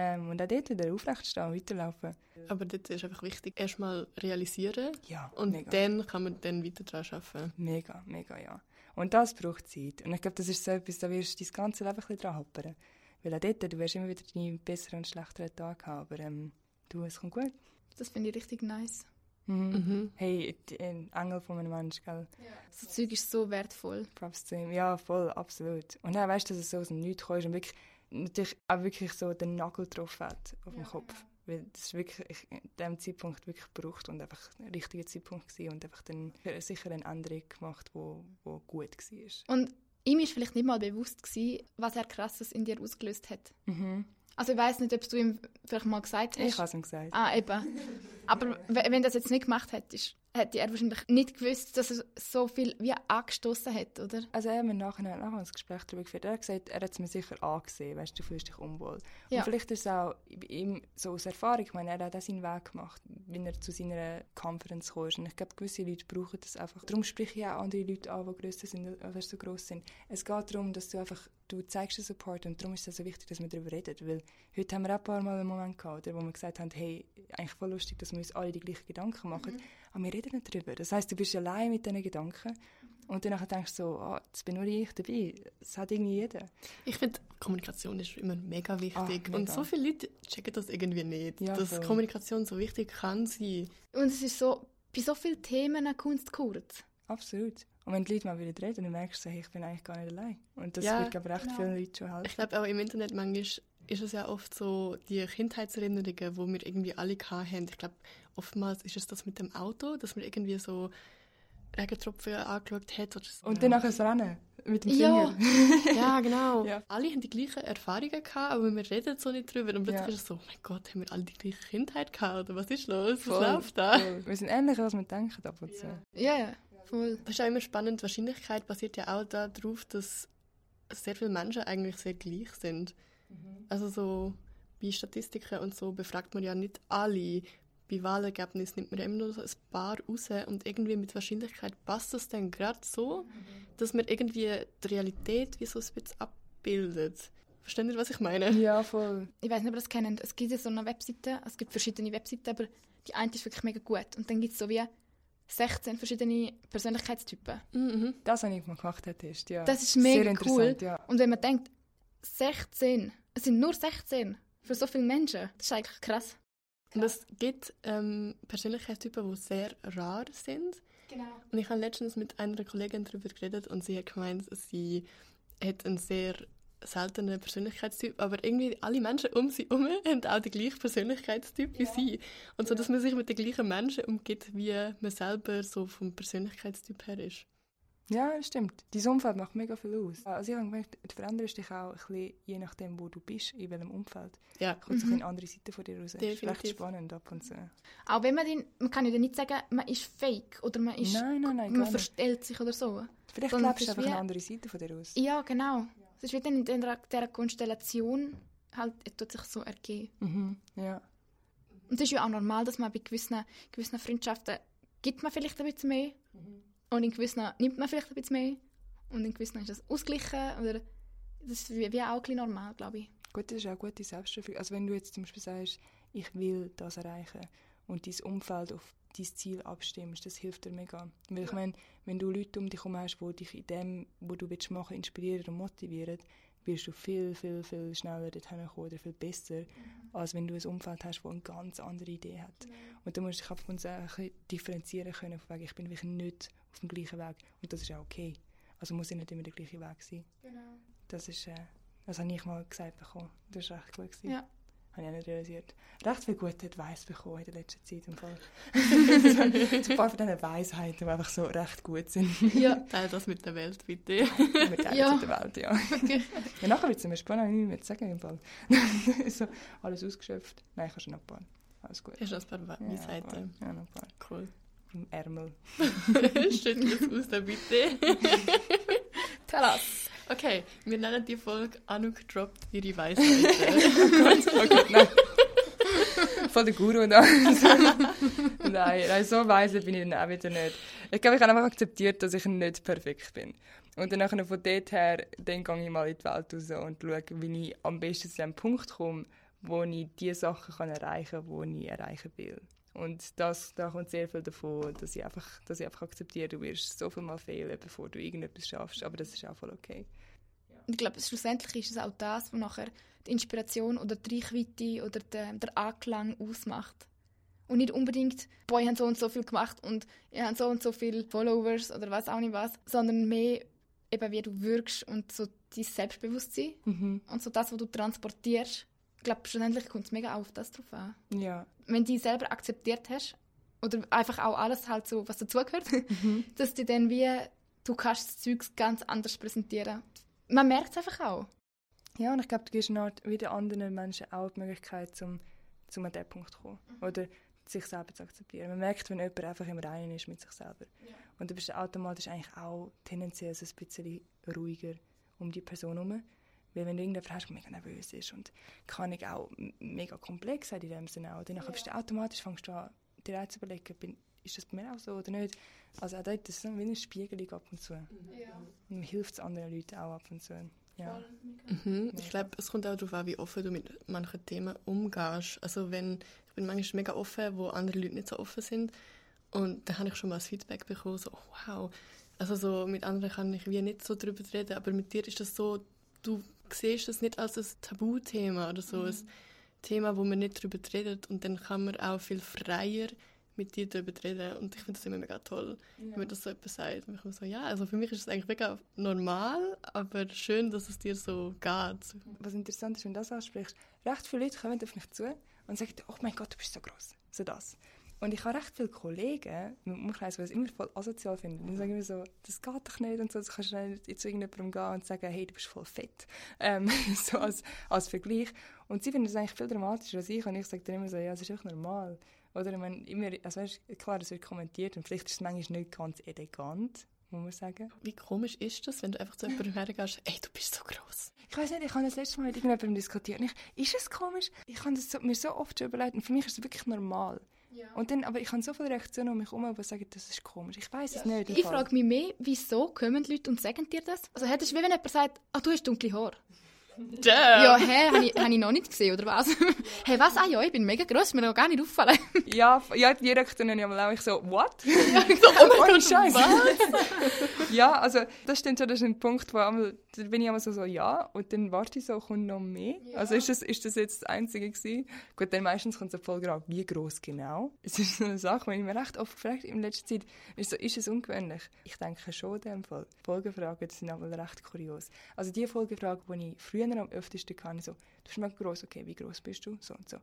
Ähm, und auch dort wieder aufrecht stehen und weiterlaufen. Aber dort ist einfach wichtig, erstmal realisieren. Ja, Und mega. dann kann man dann weiter daran arbeiten. Mega, mega, ja. Und das braucht Zeit. Und ich glaube, das ist so etwas, da wirst du dein ganze Leben ein bisschen dran happern. Weil auch dort, du wirst immer wieder deine besseren und schlechteren Tage haben. Aber ähm, du, es kommt gut. Das finde ich richtig nice. Mhm. Mhm. Hey, ein Engel von einem Menschen, gell? Ja. Das Zeug ist so wertvoll. Props zu ihm. Ja, voll, absolut. Und dann weißt du, dass es so aus dem Nichts kommt und wirklich natürlich auch wirklich so den Nagel getroffen hat auf ja, dem Kopf. Ja. Weil das ist wirklich in dem Zeitpunkt wirklich gebraucht und einfach ein richtiger Zeitpunkt gewesen und einfach dann sicher eine Änderung gemacht, wo, wo gut war. Und ihm ist vielleicht nicht mal bewusst gewesen, was er krasses in dir ausgelöst hat. Mhm. Also ich weiß nicht, ob du ihm vielleicht mal gesagt hast. Ich habe es ihm gesagt. Ah, eben. Aber wenn das jetzt nicht gemacht hättest, hätte er wahrscheinlich nicht gewusst, dass er so viel wie angestoßen hat, oder? Also er hat mir nachher, nachher ein Gespräch darüber geführt. Er hat gesagt, er hat es mir sicher angesehen, weißt du, fühlst dich unwohl. Ja. Und vielleicht ist es auch ihm so aus Erfahrung, ich meine, er hat auch seinen Weg gemacht, wenn er zu seiner Conference kam. Und ich glaube, gewisse Leute brauchen das einfach. Darum spreche ich auch andere Leute an, die grösser sind oder so gross sind. Es geht darum, dass du einfach, du zeigst den Support und darum ist es so wichtig, dass wir darüber reden. Weil heute haben wir auch ein paar Mal einen Moment gehabt, wo wir gesagt haben, hey, eigentlich voll lustig, dass wir uns alle die gleichen Gedanken machen, mhm. Aber wir reden nicht darüber. Das heißt, du bist allein mit diesen Gedanken und dann denkst du so, oh, jetzt bin nur ich dabei. Das hat irgendwie jeder. Ich finde, Kommunikation ist immer mega wichtig. Ah, mega. Und so viele Leute checken das irgendwie nicht, ja, dass voll. Kommunikation so wichtig kann sein. Und es ist so, bei so vielen Themen eine Kunst kurz. Absolut. Und wenn die Leute mal wieder reden, dann merkst du, hey, ich bin eigentlich gar nicht allein. Und das ja, wird, glaube ich, recht genau. vielen Leuten schon helfen. Ich glaube, auch im Internet manchmal ist es ja oft so, die Kindheitserinnerungen, die wir irgendwie alle hatten. Ich glaube, oftmals ist es das mit dem Auto, dass man irgendwie so Regentropfen angeschaut hat. Oder so. Und dann nachher das Rennen mit dem Finger. Ja, ja genau. Ja. Alle haben die gleichen Erfahrungen gehabt, aber wir reden so nicht drüber. Und plötzlich ja. ist es so, oh mein Gott, haben wir alle die gleiche Kindheit gehabt? Oder was ist los? Was läuft da? Voll. Wir sind ähnlich, als wir denken ab und zu. Ja, ja, voll. Das ist auch immer spannend. Die Wahrscheinlichkeit basiert ja auch darauf, dass sehr viele Menschen eigentlich sehr gleich sind. Mhm. Also so bei Statistiken und so befragt man ja nicht alle bei Wahlergebnissen nimmt man immer nur so ein paar raus und irgendwie mit Wahrscheinlichkeit passt das dann gerade so, dass man irgendwie die Realität wie so ein bisschen abbildet. Versteht ihr, was ich meine? Ja, voll. Ich weiß nicht, ob ihr das kennt. Es gibt ja so eine Webseite, es gibt verschiedene Webseiten, aber die eine ist wirklich mega gut. Und dann gibt es so wie 16 verschiedene Persönlichkeitstypen. Mhm. Das habe ich mal gemacht, der Test, ja. Das ist mega Sehr cool. ja. Und wenn man denkt, 16, es sind nur 16 für so viele Menschen, das ist eigentlich krass. Und es gibt ähm, Persönlichkeitstypen, die sehr rar sind. Genau. Und ich habe letztens mit einer Kollegin darüber geredet und sie hat gemeint, sie hat einen sehr seltenen Persönlichkeitstyp, aber irgendwie alle Menschen um sie herum haben auch den gleichen Persönlichkeitstyp wie sie. Und so, dass man sich mit den gleichen Menschen umgibt, wie man selber so vom Persönlichkeitstyp her ist. Ja, stimmt. Dein Umfeld macht mega viel aus. Also ich habe gemerkt, du veränderst dich auch ein bisschen, je nachdem, wo du bist, in welchem Umfeld. Ja, Kommt so eine andere Seite von dir raus. Das ist recht Definitiv. spannend ab und zu. Auch wenn man den, man kann ja nicht sagen, man ist fake oder man ist, Nein, nein, nein, man verstellt sich oder so. Vielleicht Sondern lebst du einfach wie- eine andere Seite von dir aus. Ja, genau. Es ist wie dann in dieser, Konstellation halt, es tut sich so ergeben. Mhm. Ja. Und es ist ja auch normal, dass man bei gewissen, gewissen Freundschaften gibt man vielleicht ein bisschen mehr und in gewissen nimmt man vielleicht ein bisschen mehr und in gewissen ist das ausgeglichen oder das ist wie, wie auch ein normal, glaube ich. Gut, das ist auch gute Selbstverfügung. Also wenn du jetzt zum Beispiel sagst, ich will das erreichen und dein Umfeld auf dein Ziel abstimmst, das hilft dir mega. Weil ich meine, wenn du Leute um dich herum hast, die dich in dem, was du willst machen inspirieren und motivieren, wirst du viel, viel, viel schneller dorthin kommen oder viel besser, als wenn du ein Umfeld hast, das eine ganz andere Idee hat. Und du musst dich ab und zu ein bisschen differenzieren können, von wegen, ich bin wirklich nicht auf dem gleichen Weg. Und das ist auch okay. Also muss ja nicht immer der gleiche Weg sein. Das ist, äh, das habe ich mal gesagt bekommen. Das war recht gut. Gewesen. Ja. Habe ich auch nicht realisiert. Recht viel gute Advice bekommen in der letzten Zeit. Im Fall. so ein paar von diesen Weisheiten, die einfach so recht gut sind. Ja. teil das mit der Welt, bitte. Mit der Ja. der Welt, ja. ja nachher wird es mir spannend, ich mehr zu sagen. Im Fall. so, alles ausgeschöpft. Nein, ich habe schon noch ein paar. Alles gut. Hast du noch ein paar Ja, Weisheiten? Ja, noch ein paar. Cool. Im Ärmel. Schüttel es aus, dann bitte. Tell us. Okay, wir nennen die Folge Anuk droppt ihre Weisheiten. Okay, nein. Voll der Guru da. nein, nein, so weise bin ich dann auch wieder nicht. Ich glaube, ich habe einfach akzeptiert, dass ich nicht perfekt bin. Und dann nachher von dort her, dann gehe ich mal in die Welt raus und schaue, wie ich am besten zu einem Punkt komme, wo ich die Sachen kann erreichen kann, die ich erreichen will. Und das, da kommt sehr viel davon, dass ich einfach, dass ich einfach akzeptiere, du wirst so viel mal fehlen, bevor du irgendetwas schaffst. Aber das ist auch voll okay. Und ich glaube, schlussendlich ist es auch das, was nachher die Inspiration oder die Reichweite oder der, der Anklang ausmacht. Und nicht unbedingt, boah, ich habe so und so viel gemacht und ich habe so und so viele Followers oder was auch nicht was, sondern mehr eben, wie du wirkst und so dein Selbstbewusstsein Mhm. und so das, was du transportierst. Ich glaube, schlussendlich kommt es mega auf das drauf an. Ja. Wenn du dich selber akzeptiert hast oder einfach auch alles halt so, was dazugehört, dass du dann wie, du kannst das Zeug ganz anders präsentieren. Man merkt es einfach auch. Ja, und ich glaube, du gibst eine Art wieder anderen Menschen auch die Möglichkeit, zum, zum an diesen Punkt zu kommen. Oder sich selber zu akzeptieren. Man merkt, wenn jemand einfach im Reinen ist mit sich selber. Und du bist automatisch eigentlich auch tendenziell so ein bisschen ruhiger um die Person herum. Weil wenn du irgendjemanden hast, der mega nervös ist und kann ich auch mega komplex sein in dem Sinne auch, dann nachher bist du automatisch fängst du an, dir auch zu überlegen, bin, ist das bei mir auch so oder nicht. Also auch dort, das ist so wie eine Spiegelung ab und zu. Und man hilft es anderen Leuten auch ab und zu. Ja. Mhm. Ich glaube, es kommt auch darauf an, wie offen du mit manchen Themen umgehst. Also wenn, ich bin manchmal mega offen, wo andere Leute nicht so offen sind. Und dann habe ich schon mal das Feedback bekommen, so, oh, wow. Also so, mit anderen kann ich wie nicht so drüber reden, aber mit dir ist das so, du siehst das nicht als ein Tabuthema oder so, ein Thema, wo man nicht drüber redet. Und dann kann man auch viel freier mit dir darüber reden. Und ich finde das immer mega toll, wenn man das so etwas sagt. Und ich bin so, ja, also für mich ist es eigentlich mega normal, aber schön, dass es dir so geht. was interessant ist, wenn du das ansprichst, recht viele Leute kommen auf mich zu und sagen, oh mein Gott, du bist so groß. So das. Und ich habe recht viele Kollegen im Umkreis, die es immer voll asozial finden. Die sagen mir so, das geht doch nicht und so. Du kannst nicht zu irgendjemandem gehen und sagen, hey, du bist voll fett. Ähm, so als, als Vergleich. Und sie finden das eigentlich viel dramatischer als ich. Und ich sage dann immer so, ja, es ist echt normal. Oder ich meine, immer, also klar, es wird kommentiert und vielleicht ist es manchmal nicht ganz elegant, muss man sagen. Wie komisch ist das, wenn du einfach zu jemandem hergehst, ey, du bist so groß. Ich weiß nicht, ich habe das letzte Mal mit irgendjemandem diskutiert. Und ich, ist es komisch? Ich habe das so, mir so oft schon überlegt. Und für mich ist es wirklich normal. Und dann, aber ich habe so viele Reaktionen um mich herum, die sagen, das ist komisch. Ich weiß es nicht. Ich Fall. frage mich mehr, wieso kommen die Leute und sagen dir das? Also hättest du, wie wenn jemand sagt, ah, du hast dunkle Haare. Damn. Ja, hä, habe ich, hab ich noch nicht gesehen, oder was? hey, was? Ah ja, ich bin mega gross, mir noch gar nicht aufgefallen. Ja, ja, die Reaktionen habe ich mal auch ich so, what? so, oh mein Gott, Scheiß. was? ja, also das stimmt schon, das ist ein Punkt, wo einmal, da bin ich einmal so, so, ja, und dann warte ich so, kommt noch mehr. Also ist das, ist das jetzt das Einzige gewesen? Gut, dann meistens kommt so voll gerade, wie groß genau? Es ist so eine Sache, wenn ich mir recht oft gefragt in letzter Zeit, ist so, ist es ungewöhnlich? Ich denke schon in dem Fall. Folgefragen sind aber recht kurios. Also die Folgefrage, die ich früher am öftesten kann, so, du bist mega groß, okay, wie groß bist du? So und so.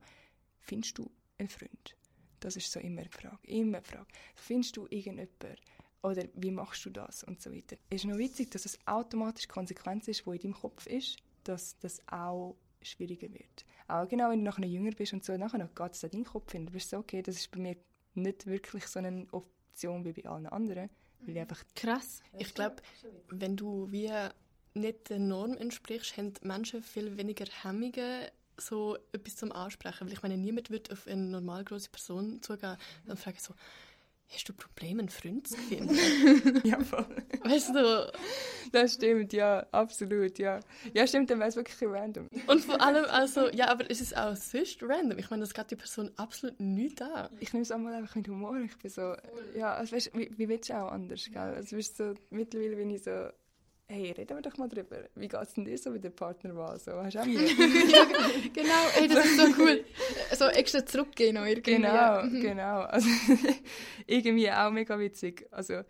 Findest du einen Freund? Das ist so immer die Frage. Immer die Frage. Findest du irgendjemanden? Oder wie machst du das? Und so weiter. Es ist noch witzig, dass es automatisch Konsequenz ist, die in deinem Kopf ist, dass das auch schwieriger wird. Auch genau, wenn du nachher jünger bist und so, nachher geht es an deinen Kopf hin. Du bist so, okay, das ist bei mir nicht wirklich so eine Option wie bei allen anderen, weil ich einfach Krass. Ich glaube, wenn du wie nicht der Norm entsprichst, haben Menschen viel weniger Hemmungen, so etwas zum Ansprechen. Weil ich meine, niemand wird auf eine normal große Person zugehen und fragen so, hast du Probleme, einen Freund zu finden? ja, voll. weißt du? Das stimmt, ja, absolut, ja. Ja, stimmt, dann wäre es wirklich random. Und vor allem, also, ja, aber es ist auch sonst random. Ich meine, das geht die Person absolut nicht an. Ich nehme es einmal einfach mit Humor. Ich bin so, ja, also weißt, wie, wie willst du auch anders, gell? Also weißt, so, mittlerweile bin ich so, hey, reden wir doch mal drüber. Wie geht es denn dir so mit dem Partnerwahl? So, hast du auch Mühe? Genau, hey, das ist so cool. So extra zurückgehen noch irgendwie. Genau, Ja. Mhm. genau. Also, irgendwie auch mega witzig. Also,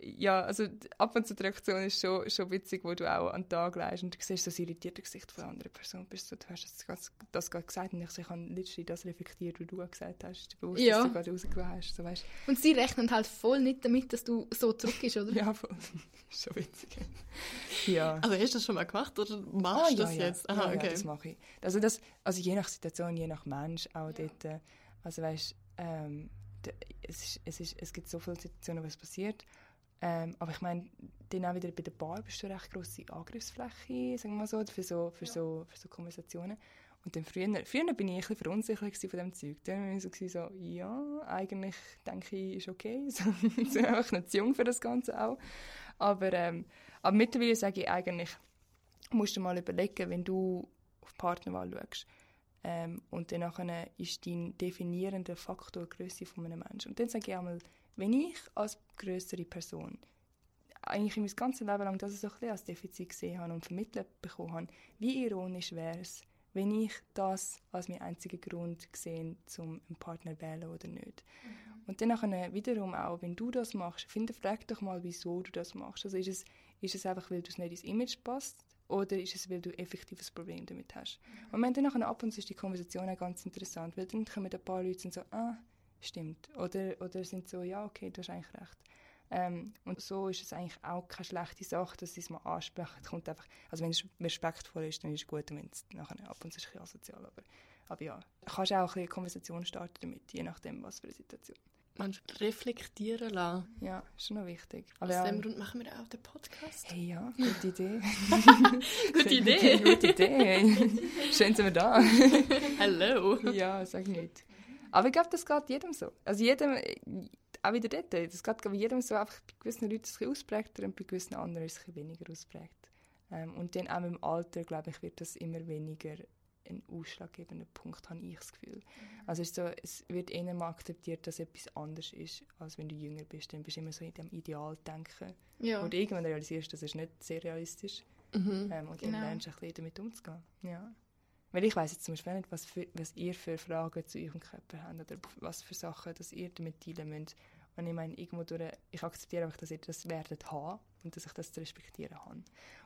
ja, also ab und zu die Reaktion ist schon, schon witzig, wo du auch an den Tag leist und du siehst so das irritierte Gesicht von einer anderen Person. Bist so, du hast das, das, das gerade gesagt und ich, so, ich habe literally das reflektiert, was du auch gesagt hast. Du bewusst, Ja. dass du gerade rausgelassen hast. So, weißt, Und sie rechnen halt voll nicht damit, dass du so zurückgehst, oder? ja, voll. schon witzig. Ja. Also, hast du das schon mal gemacht oder machst du Ah, das ja, jetzt? Ja, Aha, ja, okay. das mache ich. Also, das, also je nach Situation, je nach Mensch auch dort. äh, Also weißt, ähm, es, ist, es, ist, es gibt so viele Situationen, wo es passiert. Ähm, aber ich meine, dann auch wieder bei der Bar bist du eine recht grosse Angriffsfläche, sagen wir mal so, für so, für so, für so Konversationen. Und dann früher, früher bin ich ein bisschen verunsichert gewesen von dem Zeug. Dann war ich so, ja, eigentlich denke ich, ist okay. So, ich bin einfach nicht zu jung für das Ganze auch. Aber, ähm, aber mittlerweile sage ich eigentlich, musst du mal überlegen, wenn du auf die Partnerwahl schaust. Ähm, und dann nachher ist dein definierender Faktor die Größe von einem Menschen. Und dann sage ich einmal, wenn ich als größere Person eigentlich in mein ganzes Leben lang das so ein bisschen als Defizit gesehen habe und vermittelt bekommen habe, wie ironisch wäre es, wenn ich das als mein einziger Grund gesehen zum einen Partner zu wählen oder nicht. Und dann wiederum auch, wenn du das machst, finde, frag doch mal, wieso du das machst. Also ist es, ist es einfach, weil du es nicht ins Image passt oder ist es, weil du effektiv ein Problem damit hast? Und wenn dann nachher ab und zu ist die Konversation auch ganz interessant, weil dann kommen ein paar Leute und so, ah, stimmt. Oder, oder sind so, ja, okay, du hast eigentlich recht. Ähm, und so ist es eigentlich auch keine schlechte Sache, dass sie es mal ansprechen. Es kommt einfach, also wenn es respektvoll ist, dann ist es gut, und wenn es nachher ab und zu ist ein asozial. Aber, aber ja, du kannst auch ein bisschen eine Konversation starten damit, je nachdem, was für eine Situation. Man reflektieren lassen. Ja, ist schon noch wichtig. Aus Aber ja, dem Grund machen wir auch den Podcast. hey, ja, gute Idee. Gute Idee. gute Idee. Schön sind wir da. Hallo. ja, sag nicht. Aber ich glaube, das geht jedem so. Also jedem, auch wieder dort, das geht glaube ich, jedem so, einfach bei gewissen Leuten ist es ausprägter und bei gewissen anderen ist es weniger ausprägt. Ähm, und dann auch im Alter, glaube ich, wird das immer weniger ein ausschlaggebender Punkt, habe ich das Gefühl. Also es, ist so, es wird eher mal akzeptiert, dass etwas anders ist, als wenn du jünger bist. Dann bist du immer so in dem Idealdenken. Ja. Und irgendwann realisierst du, das ist nicht sehr realistisch. Mhm. Ähm, und Genau. dann lernst du ein bisschen damit umzugehen. Ja. Weil ich weiß jetzt zum Beispiel nicht, was, für, was ihr für Fragen zu eurem Körper habt oder was für Sachen dass ihr damit teilen müsst. Und ich meine, irgendwo durch, ich akzeptiere einfach, dass ihr das werdet haben und dass ich das zu respektieren habe.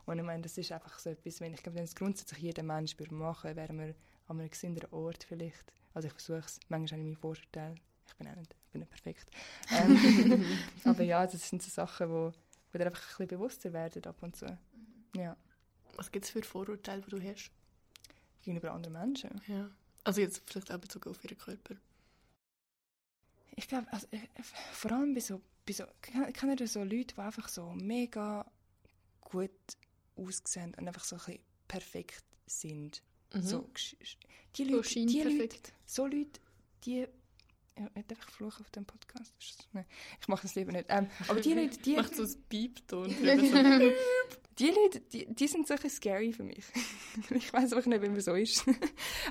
Und ich meine, das ist einfach so etwas, wenn ich glaube, wenn es grundsätzlich jeder Mensch würde machen, wären wir an einem gesünderen Ort vielleicht. Also ich versuche es, manchmal habe ich meinen Vorurteil, ich bin auch nicht, ich bin nicht perfekt. Ähm, aber ja, das sind so Sachen, wo, wo dir einfach ein bisschen bewusster werden ab und zu. Ja. Was gibt es für Vorurteile, die du hast? Gegenüber anderen Menschen. Ja. Also jetzt vielleicht auch bezogen auf ihren Körper. Ich glaube, also, äh, vor allem bei so, bei so kennt ihr so Leute, die einfach so mega gut aussehen und einfach so ein bisschen perfekt sind. Mhm. So, die So Leute, die Leute, so Leute, die Ja, nicht einfach fluchen auf dem Podcast. Nein, ich mache das lieber nicht. Ähm, aber die Leute, die, Macht so ein Piepton. die Leute, die, die sind bisschen scary für mich. ich weiß einfach nicht, wie man so ist.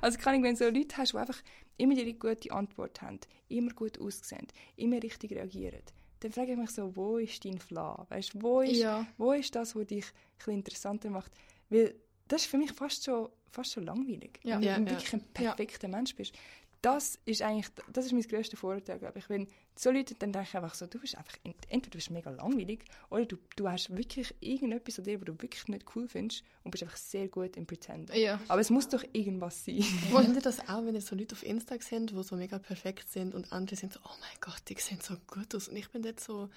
also kann ich, wenn du so Leute hast, die einfach immer die gute Antwort haben, immer gut aussehen, immer richtig reagieren, dann frage ich mich so, wo ist dein Flaw? Weißt, wo, ist, Ja. wo ist das, was dich ein interessanter macht? Weil das ist für mich fast schon, fast schon langweilig. Ja. Wenn du ja. wirklich ein perfekter Mensch bist. Das ist eigentlich, das ist mein grösster Vorurteil, glaube ich. Wenn so Leute dann denken einfach so, du bist einfach, entweder du bist mega langweilig oder du, du hast wirklich irgendetwas an dir, was du wirklich nicht cool findest und bist einfach sehr gut im Pretenden. Ja. Aber es muss doch irgendwas sein. Wollt ihr das auch, wenn ihr so Leute auf Insta sind, die so mega perfekt sind und andere sind so, oh mein Gott, die sehen so gut aus. Und ich bin dort so,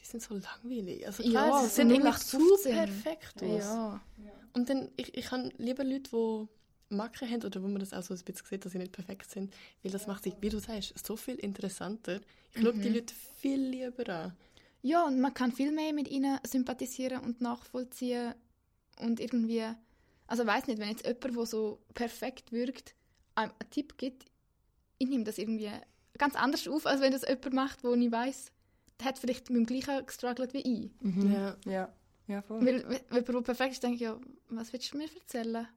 die sind so langweilig. Also Ja, klar, sie sie sind sehen irgendwie 0815. zu perfekt aus. Ja. Und dann, ich, ich habe lieber Leute, die Macken haben oder wo man das auch so ein bisschen sieht, dass sie nicht perfekt sind, weil das macht sich, wie du sagst, so viel interessanter. Ich schaue die Leute viel lieber an. Ja, und man kann viel mehr mit ihnen sympathisieren und nachvollziehen und irgendwie, also weiß nicht, wenn jetzt jemand, der so perfekt wirkt, einem einen Tipp gibt, ich nehme das irgendwie ganz anders auf, als wenn das jemand macht, wo ich weiß, der hat vielleicht mit dem gleichen gestruggelt wie ich. Ja. Ja, ja voll. Weil wenn jemand, der perfekt ist, denke ich, ja, was willst du mir erzählen?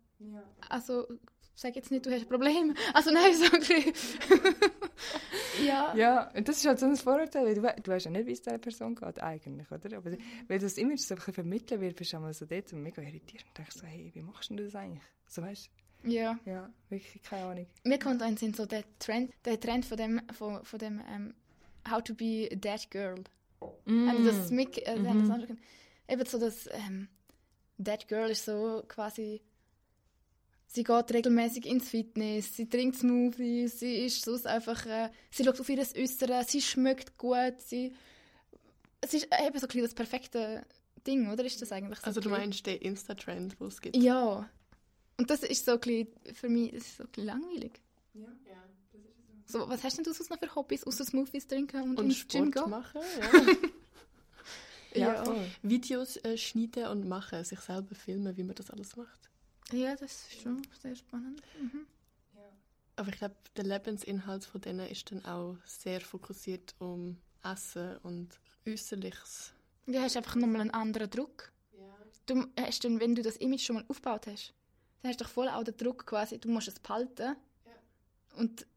Also, sag jetzt nicht, du hast ein Problem. Also nein, so ja. Ja, und das ist halt so ein Vorurteil, weil du, we- du weißt ja nicht, wie es dieser Person geht, eigentlich, oder? Aber wenn das Image so ein bisschen vermittelt wird, bist du einmal so dort und mega irritiert und denkst so, hey, wie machst du denn das eigentlich? So, weißt ja. du? Ja, wirklich keine Ahnung. Mir kommt ein Sinn, so der Trend, der Trend von dem, von, von dem ähm, How to be a Dead Girl. Mm. Haben das mit, äh, haben das angeschaut? Eben so das ähm, Dead Girl ist so quasi, sie geht regelmäßig ins Fitness, sie trinkt Smoothies, sie ist sonst einfach, äh, sie schaut auf ihr Äußere, sie schmeckt gut, sie, es ist eben so ein bisschen das perfekte Ding, oder ist das eigentlich so? Also du meinst den Insta-Trend, wo es gibt? Ja. Und das ist so ein bisschen, für mich das ist so ein langweilig. Ja. So, was hast denn du sonst noch für Hobbys, außer Smoothies trinken und, Und ins Gym Sport gehen? machen, ja. Ja, Ja. Videos äh, schneiden und machen, sich selber filmen, wie man das alles macht. Ja, das ist schon sehr spannend. Mhm. Aber ich glaube, der Lebensinhalt von denen ist dann auch sehr fokussiert um Essen und Äußerliches. Du hast einfach nochmal einen anderen Druck. Du hast dann, wenn du das Image schon mal aufgebaut hast, dann hast du doch voll auch den Druck quasi, du musst es behalten. Und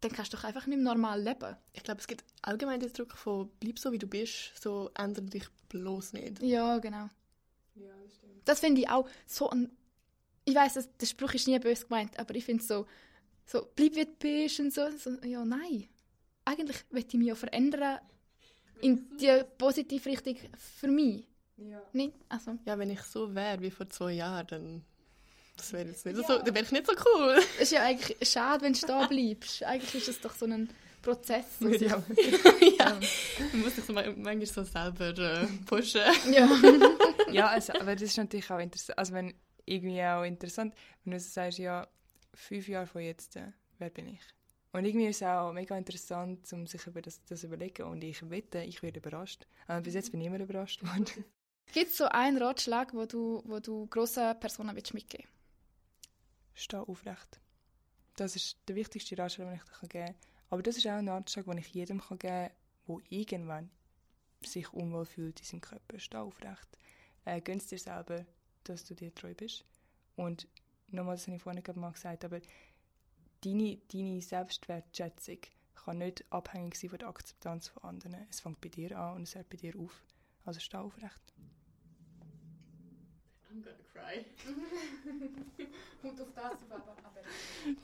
dann kannst du doch einfach nicht mehr normal leben. Ich glaube, es gibt allgemein den Druck von bleib so, wie du bist, so ändere dich bloß nicht. Ja, genau. Das finde ich auch so ein... Ich weiß, der Spruch ist nie böse gemeint, aber ich finde es so, so, bleib wie du bist und so. so. Ja, nein. Eigentlich möchte ich mich ja verändern in die positive Richtung für mich. Ja. Nicht? Also, Ja, wenn ich so wäre wie vor zwei Jahren, dann das wäre jetzt nicht so, dann wäre ich nicht so cool. es ist ja eigentlich schade, wenn du da bleibst. Eigentlich ist es doch so ein Prozess. sich- ich auch- ja. Man muss sich so ma- manchmal so selber äh, pushen. ja. ja, also, aber das ist natürlich auch interessant. Also, wenn irgendwie auch interessant, wenn du so sagst, ja, fünf Jahre von jetzt, äh, wer bin ich? Und irgendwie ist es auch mega interessant, um sich über das, das zu überlegen. Und ich wette, ich werde überrascht. Aber bis jetzt bin ich immer überrascht worden. Gibt es so einen Ratschlag, wo du, wo du grossen Personen willst mitgeben Steh aufrecht. Das ist der wichtigste Ratschlag, den ich dir geben kann. Aber das ist auch ein Ratschlag, den ich jedem kann geben kann, der irgendwann sich unwohl fühlt in seinem Körper. Steh aufrecht. Äh, gönn's dir selber, dass du dir treu bist. Und nochmal, das habe ich vorhin gerade mal gesagt, aber deine, deine Selbstwertschätzung kann nicht abhängig sein von der Akzeptanz von anderen. Es fängt bei dir an und es hört bei dir auf. Also steh aufrecht. I'm gonna cry. Und auf das aber.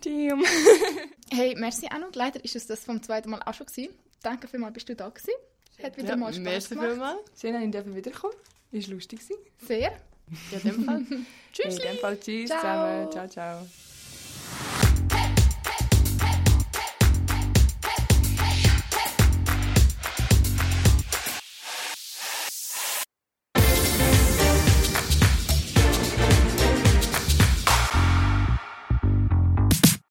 Damn. Hey, merci Anu. Leider ist es das vom zweiten Mal auch schon gewesen. Danke vielmals, bist du da gewesen. Hat wieder Ja, mal Spaß merci gemacht. vielmals. Schön, dass ich wiederkommen Ist lustig gewesen. Sehr. Ja, in dem Fall. In dem Fall tschüss Ciao. zusammen. Ciao, ciao.